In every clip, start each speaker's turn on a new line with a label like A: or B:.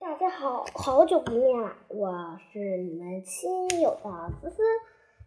A: 大家好，好久不见了，我是你们亲友的思思。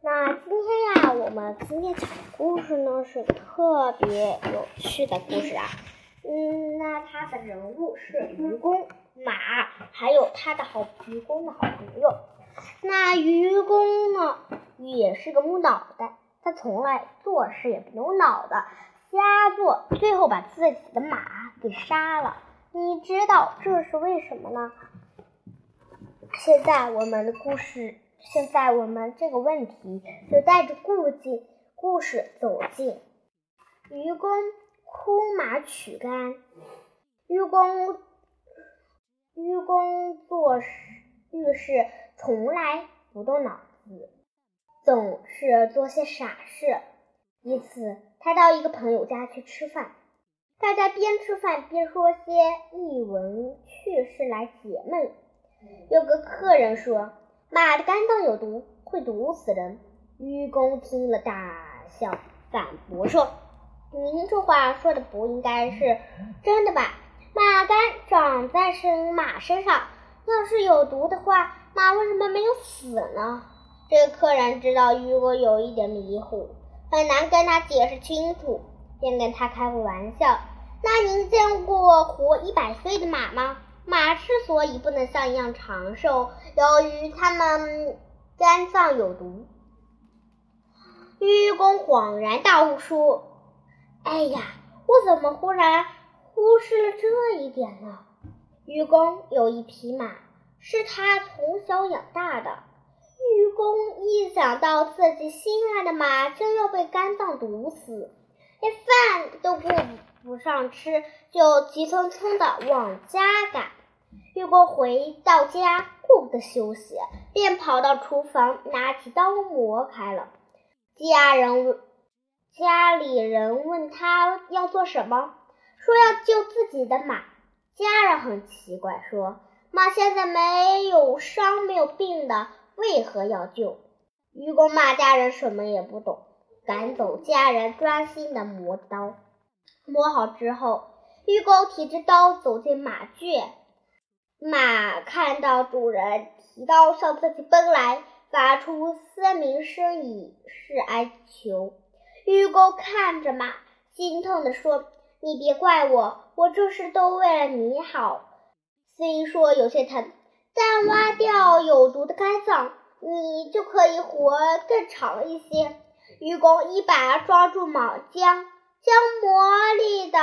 A: 那今天呀，我们今天讲的故事呢是特别有趣的故事啊。嗯，那它的人物是愚公、马，还有他的好愚公的好朋友。那愚公呢，也是个木脑袋，他从来做事也不用脑的，瞎做，最后把自己的马给杀了。你知道这是为什么呢？现在我们的故事，现在我们这个问题就带着故事故事走进愚公哭马取干。愚公愚公做事遇事从来不动脑子，总是做些傻事。一次，他到一个朋友家去吃饭。大家边吃饭边说些异闻趣事来解闷。有个客人说：“马的肝脏有毒，会毒死人。”愚公听了大笑，反驳说：“您这话说的不应该是真的吧？马肝长在身马身上，要是有毒的话，马为什么没有死呢？”这个客人知道愚公有一点迷糊，很难跟他解释清楚，便跟他开个玩笑。那您见过活一百岁的马吗？马之所以不能像一样长寿，由于它们肝脏有毒。愚公恍然大悟，说：“哎呀，我怎么忽然忽视了这一点呢？”愚公有一匹马，是他从小养大的。愚公一想到自己心爱的马将要被肝脏毒死，连饭都不。不上吃，就急匆匆的往家赶。愚公回到家，顾不得休息，便跑到厨房，拿起刀磨开了。家人家里人问他要做什么，说要救自己的马。家人很奇怪，说马现在没有伤，没有病的，为何要救？愚公骂家人什么也不懂，赶走家人，专心的磨刀。磨好之后，愚公提着刀走进马圈，马看到主人提刀向自己奔来，发出嘶鸣声以示哀求。愚公看着马，心痛地说：“你别怪我，我这是都为了你好。虽说有些疼，但挖掉有毒的肝脏，你就可以活更长一些。”愚公一把抓住马缰。将磨利的、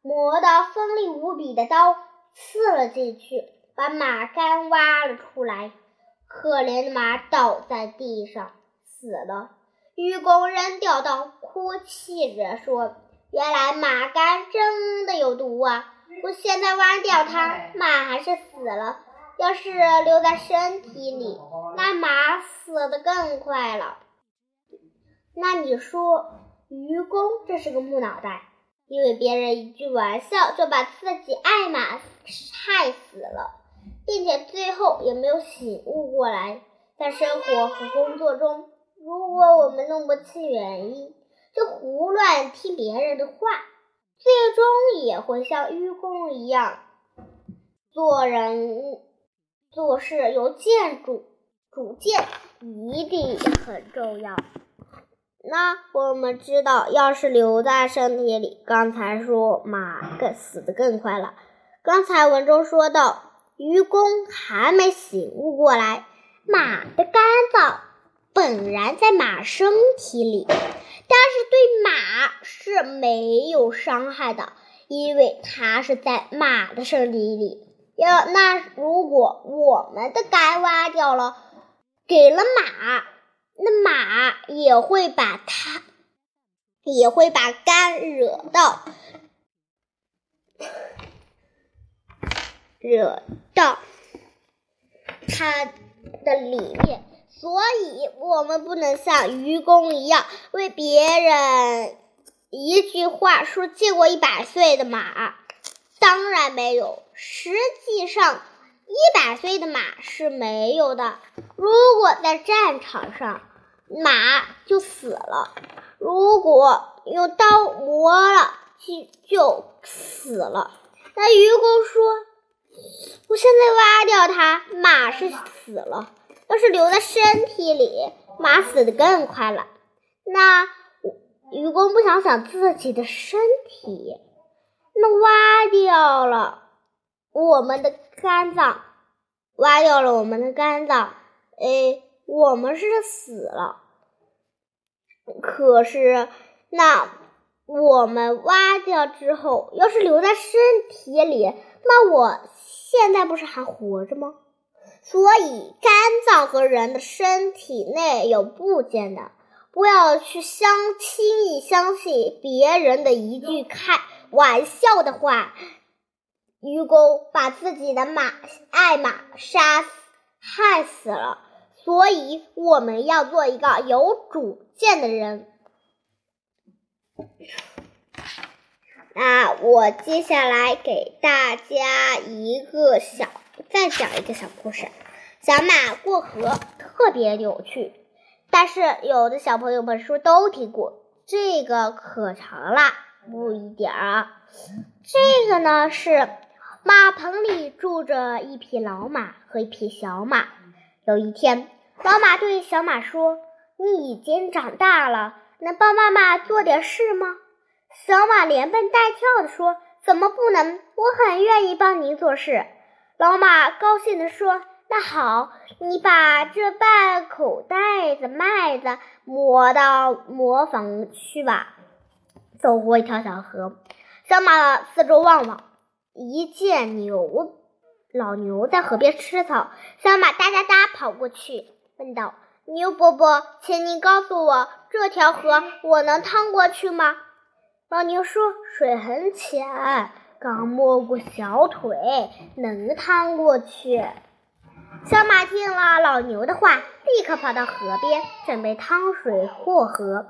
A: 磨得锋利无比的刀刺了进去，把马肝挖了出来。可怜的马倒在地上死了。愚公扔掉刀，哭泣着说：“原来马肝真的有毒啊！我现在挖掉它，马还是死了。要是留在身体里，那马死的更快了。那你说？”愚公这是个木脑袋，因为别人一句玩笑就把自己爱马害死了，并且最后也没有醒悟过来。在生活和工作中，如果我们弄不清原因，就胡乱听别人的话，最终也会像愚公一样，做人做事有建主主见，一定很重要。那我们知道，要是留在身体里，刚才说马更死的更快了。刚才文中说到，愚公还没醒悟过来，马的肝脏本然在马身体里，但是对马是没有伤害的，因为它是在马的身体里。要那如果我们的肝挖掉了，给了马。那马也会把它，也会把肝惹到，惹到它的里面，所以我们不能像愚公一样为别人一句话说借过一百岁的马，当然没有，实际上一百岁的马是没有的。如果在战场上，马就死了，如果用刀磨了，就就死了。那愚公说：“我现在挖掉它，马是死了；要是留在身体里，马死的更快了。那愚公不想想自己的身体，那挖掉了我们的肝脏，挖掉了我们的肝脏，哎，我们是死了。可是那我们挖掉之后，要是留在身体里，那我现在不是还活着吗？所以肝脏和人的身体内有部件的。不要去相轻易相信别人的一句开玩笑的话。愚公把自己的马爱马杀死害死了，所以我们要做一个有主见的人。那我接下来给大家一个小，再讲一个小故事。小马过河特别有趣。但是有的小朋友们说都听过，这个可长了，不一点儿。这个呢是马棚里住着一匹老马和一匹小马。有一天，老马对小马说：“你已经长大了，能帮妈妈做点事吗？”小马连蹦带跳的说：“怎么不能？我很愿意帮您做事。”老马高兴地说。那好，你把这半口袋子麦子磨到磨坊去吧。走过一条小河，小马四周望望，一见牛，老牛在河边吃草。小马哒哒哒跑过去，问道：“牛伯伯，请您告诉我，这条河我能趟过去吗？”老牛说：“水很浅，刚没过小腿，能趟过去。”小马听了老牛的话，立刻跑到河边，准备趟水过河。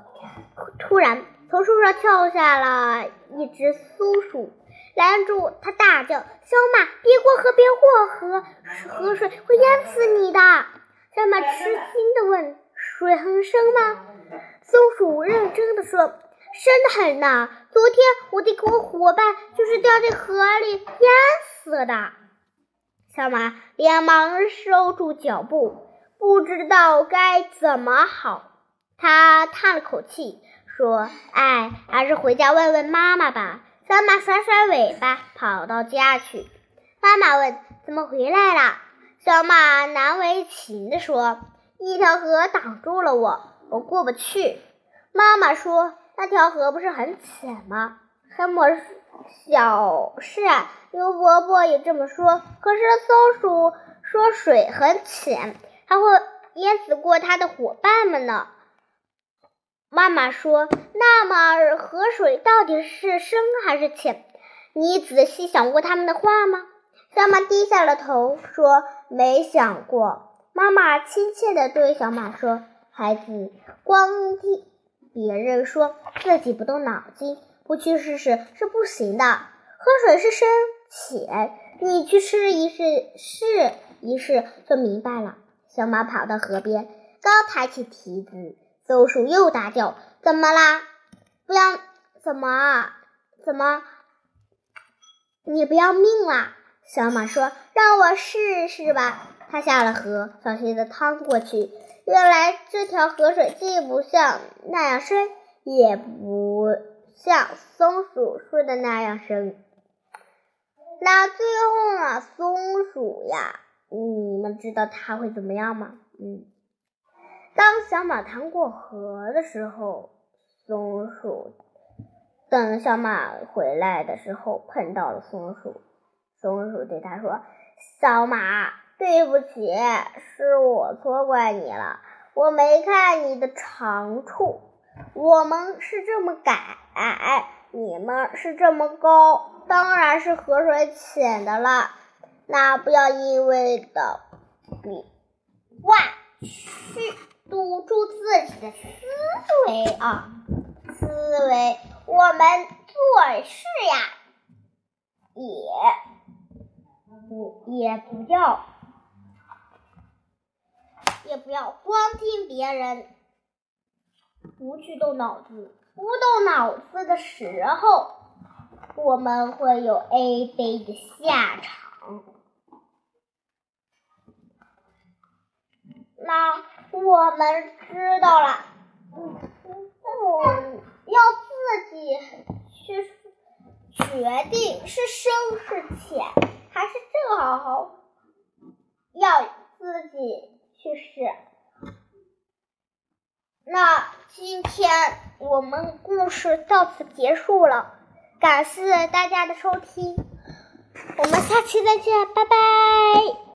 A: 突然，从树上跳下了一只松鼠，拦住它，大叫：“小马，别过河，别过河，河水会淹死你的！”小马吃惊地问：“水很深吗？”松鼠认真地说：“深得很呢。昨天我的个伙伴就是掉进河里淹死的。”小马连忙收住脚步，不知道该怎么好。他叹了口气，说：“哎，还是回家问问妈妈吧。”小马甩甩尾巴，跑到家去。妈妈问：“怎么回来了？”小马难为情地说：“一条河挡住了我，我过不去。”妈妈说：“那条河不是很浅吗？什么小事啊？”牛伯伯也这么说，可是松鼠说水很浅，还会淹死过它的伙伴们呢。妈妈说：“那么河水到底是深还是浅？你仔细想过他们的话吗？”小马低下了头说：“没想过。”妈妈亲切地对小马说：“孩子，光听别人说，自己不动脑筋，不去试试是不行的。河水是深。”浅你去试一试，试一试就明白了。小马跑到河边，刚抬起蹄子，松鼠又大叫：“怎么啦？不要怎么啊？怎么？你不要命啦？”小马说：“让我试试吧。”他下了河，小心地趟过去。原来这条河水既不像那样深，也不像松鼠说的那样深。那最后呢？松鼠呀，你们知道它会怎么样吗？嗯，当小马趟过河的时候，松鼠等小马回来的时候碰到了松鼠，松鼠对他说：“小马，对不起，是我错怪你了，我没看你的长处，我们是这么矮，你们是这么高。”当然是河水浅的了，那不要因为的比哇去堵住自己的思维啊，思维，我们做事呀，也不，也不要，也不要光听别人，不去动脑子。不动脑子的时候，我们会有 A、B 的下场。那我们知道了，要自己去决定是深是浅。还是正好要自己去试。那今天我们故事到此结束了，感谢大家的收听，我们下期再见，拜拜。